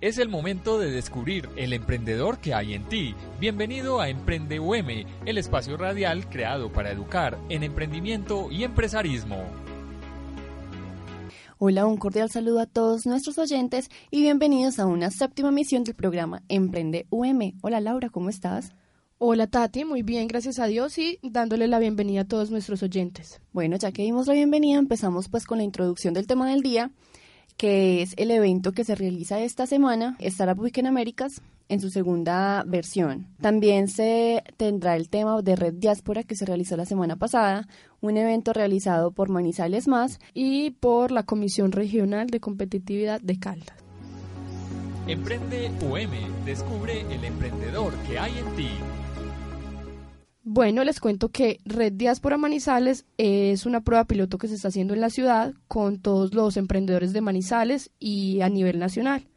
Es el momento de descubrir el emprendedor que hay en ti. Bienvenido a Emprende UM, el espacio radial creado para educar en emprendimiento y empresarismo. Hola, un cordial saludo a todos nuestros oyentes y bienvenidos a una séptima emisión del programa Emprende UM. Hola Laura, ¿cómo estás? Hola Tati, muy bien, gracias a Dios y dándole la bienvenida a todos nuestros oyentes. Bueno, ya que dimos la bienvenida, empezamos pues con la introducción del tema del día que es el evento que se realiza esta semana, Startup Week en Américas, en su segunda versión. También se tendrá el tema de Red Diáspora que se realizó la semana pasada, un evento realizado por Manizales Más y por la Comisión Regional de Competitividad de Caldas. Emprende UM, descubre el emprendedor que hay en ti. Bueno, les cuento que Red Diáspora Manizales es una prueba piloto que se está haciendo en la ciudad con todos los emprendedores de Manizales y a nivel nacional.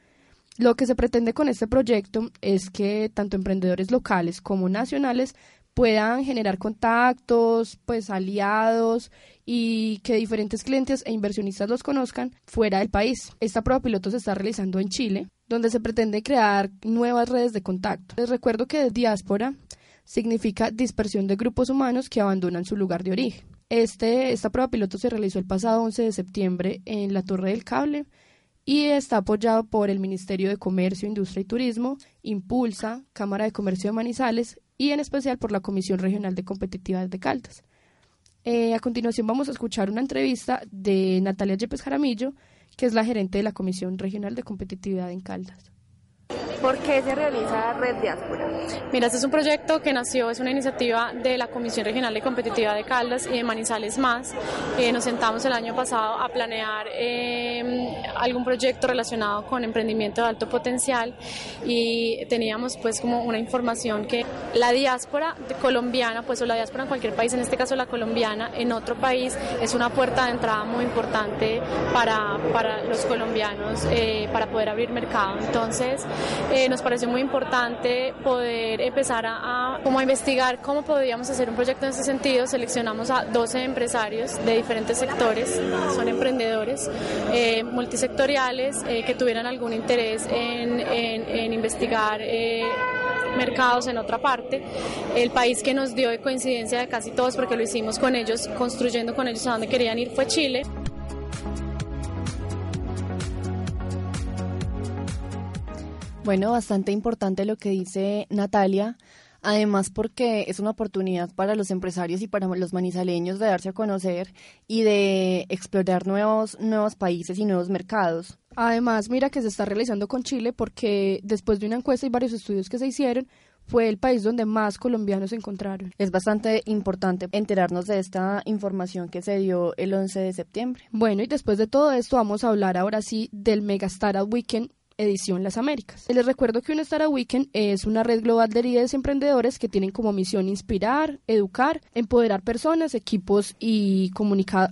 Lo que se pretende con este proyecto es que tanto emprendedores locales como nacionales puedan generar contactos, pues aliados y que diferentes clientes e inversionistas los conozcan fuera del país. Esta prueba piloto se está realizando en Chile, donde se pretende crear nuevas redes de contacto. Les recuerdo que Diáspora significa dispersión de grupos humanos que abandonan su lugar de origen. Este, esta prueba piloto se realizó el pasado 11 de septiembre en la Torre del Cable y está apoyado por el Ministerio de Comercio, Industria y Turismo, Impulsa, Cámara de Comercio de Manizales y en especial por la Comisión Regional de Competitividad de Caldas. Eh, a continuación vamos a escuchar una entrevista de Natalia Yepes Jaramillo, que es la gerente de la Comisión Regional de Competitividad en Caldas. ¿Por qué se realiza Red Diáspora? Mira, este es un proyecto que nació, es una iniciativa de la Comisión Regional de Competitividad de Caldas y de Manizales Más. Eh, nos sentamos el año pasado a planear eh, algún proyecto relacionado con emprendimiento de alto potencial y teníamos pues como una información que la diáspora colombiana, pues o la diáspora en cualquier país, en este caso la colombiana, en otro país es una puerta de entrada muy importante para, para los colombianos eh, para poder abrir mercado. Entonces, eh, nos pareció muy importante poder empezar a, como investigar cómo podríamos hacer un proyecto en ese sentido. Seleccionamos a 12 empresarios de diferentes sectores, son emprendedores eh, multisectoriales eh, que tuvieran algún interés en, en, en investigar mercados en otra parte. El país que nos dio de coincidencia de casi todos, porque lo hicimos con ellos, construyendo con ellos a donde querían ir, fue Chile. Bueno, bastante importante lo que dice Natalia. Además, porque es una oportunidad para los empresarios y para los manizaleños de darse a conocer y de explorar nuevos, nuevos países y nuevos mercados. Además, mira que se está realizando con Chile porque después de una encuesta y varios estudios que se hicieron, fue el país donde más colombianos se encontraron. Es bastante importante enterarnos de esta información que se dio el 11 de septiembre. Bueno, y después de todo esto vamos a hablar ahora sí del Mega Startup Weekend edición Las Américas. Les recuerdo que un Startup Weekend es una red global de líderes emprendedores que tienen como misión inspirar, educar, empoderar personas, equipos y,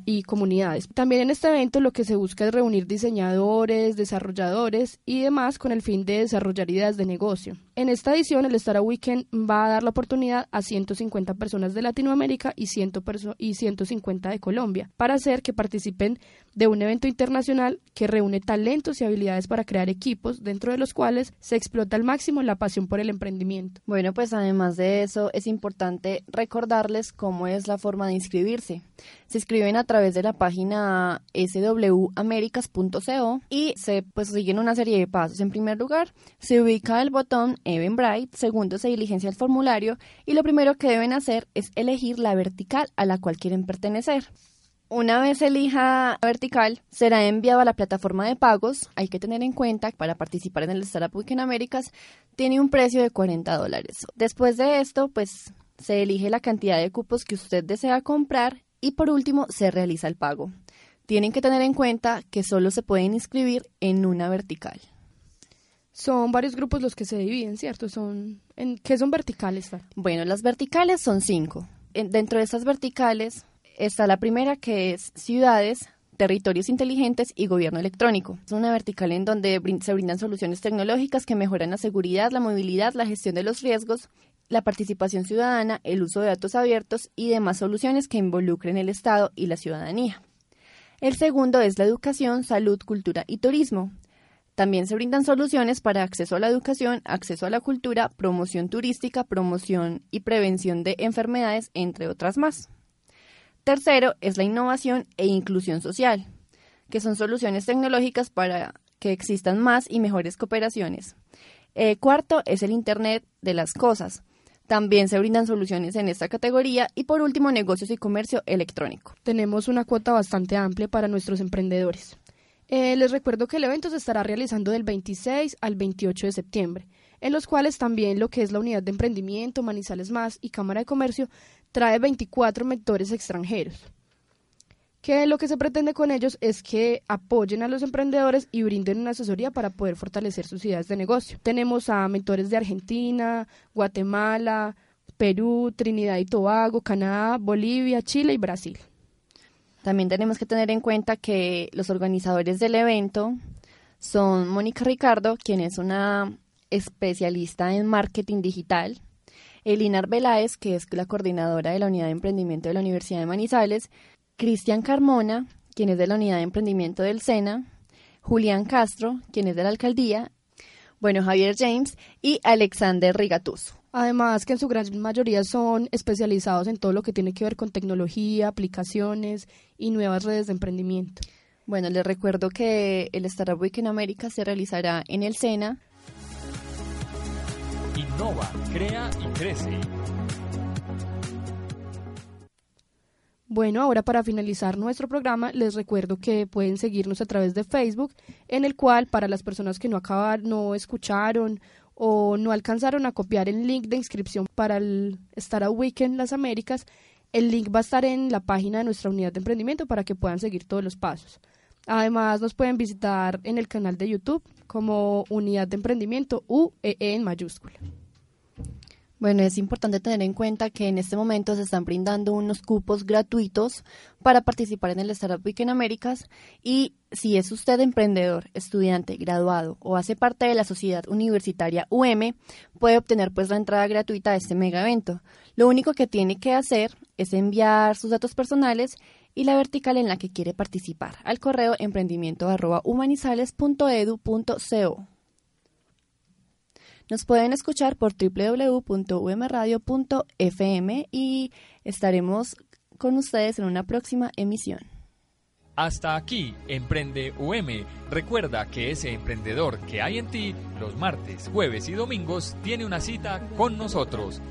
y comunidades. También en este evento lo que se busca es reunir diseñadores, desarrolladores y demás con el fin de desarrollar ideas de negocio. En esta edición, el Startup Weekend va a dar la oportunidad a 150 personas de Latinoamérica y, 100 y 150 de Colombia para hacer que participen de un evento internacional que reúne talentos y habilidades para crear equipos, dentro de los cuales se explota al máximo la pasión por el emprendimiento. Bueno, pues además de eso, es importante recordarles cómo es la forma de inscribirse. Se inscriben a través de la página swamericas.co y se pues siguen una serie de pasos. En primer lugar, se ubica el botón Eventbrite, segundo se diligencia el formulario y lo primero que deben hacer es elegir la vertical a la cual quieren pertenecer. Una vez elija vertical, será enviado a la plataforma de pagos. Hay que tener en cuenta que para participar en el Startup Week en Américas tiene un precio de 40 dólares. Después de esto, pues se elige la cantidad de cupos que usted desea comprar y por último se realiza el pago. Tienen que tener en cuenta que solo se pueden inscribir en una vertical. Son varios grupos los que se dividen, ¿cierto? Son, ¿en ¿Qué son verticales? Bueno, las verticales son cinco. dentro de estas verticales está la primera que es ciudades, territorios inteligentes y gobierno electrónico. Es una vertical en donde se brindan soluciones tecnológicas que mejoran la seguridad, la movilidad, la gestión de los riesgos, la participación ciudadana, el uso de datos abiertos y demás soluciones que involucren el Estado y la ciudadanía. El segundo es la educación, salud, cultura y turismo. También se brindan soluciones para acceso a la educación, acceso a la cultura, promoción turística, promoción y prevención de enfermedades, entre otras más. Tercero es la innovación e inclusión social, que son soluciones tecnológicas para que existan más y mejores cooperaciones. Eh, cuarto es el Internet de las Cosas. También se brindan soluciones en esta categoría. Y por último, negocios y comercio electrónico. Tenemos una cuota bastante amplia para nuestros emprendedores. Eh, les recuerdo que el evento se estará realizando del 26 al 28 de septiembre, en los cuales también lo que es la unidad de emprendimiento, Manizales Más y Cámara de Comercio trae 24 mentores extranjeros. Que lo que se pretende con ellos es que apoyen a los emprendedores y brinden una asesoría para poder fortalecer sus ideas de negocio. Tenemos a mentores de Argentina, Guatemala, Perú, Trinidad y Tobago, Canadá, Bolivia, Chile y Brasil. También tenemos que tener en cuenta que los organizadores del evento son Mónica Ricardo, quien es una especialista en marketing digital, Elinar Veláez, que es la coordinadora de la Unidad de Emprendimiento de la Universidad de Manizales, Cristian Carmona, quien es de la Unidad de Emprendimiento del SENA, Julián Castro, quien es de la Alcaldía, bueno, Javier James y Alexander Rigatuso. Además que en su gran mayoría son especializados en todo lo que tiene que ver con tecnología, aplicaciones y nuevas redes de emprendimiento. Bueno, les recuerdo que el Startup Week en América se realizará en el SENA. Innova, crea y crece. Bueno, ahora para finalizar nuestro programa, les recuerdo que pueden seguirnos a través de Facebook, en el cual para las personas que no acabaron, no escucharon o no alcanzaron a copiar el link de inscripción para el Startup Weekend Las Américas, el link va a estar en la página de nuestra unidad de emprendimiento para que puedan seguir todos los pasos. Además, nos pueden visitar en el canal de YouTube como Unidad de Emprendimiento UEE e en mayúscula. Bueno, es importante tener en cuenta que en este momento se están brindando unos cupos gratuitos para participar en el Startup Week en Américas y si es usted emprendedor, estudiante, graduado o hace parte de la sociedad universitaria UM, puede obtener pues la entrada gratuita a este mega evento. Lo único que tiene que hacer es enviar sus datos personales y la vertical en la que quiere participar al correo emprendimiento@humanizales.edu.co. Nos pueden escuchar por www.umradio.fm y estaremos con ustedes en una próxima emisión. Hasta aquí, Emprende UM. Recuerda que ese emprendedor que hay en ti, los martes, jueves y domingos, tiene una cita con nosotros.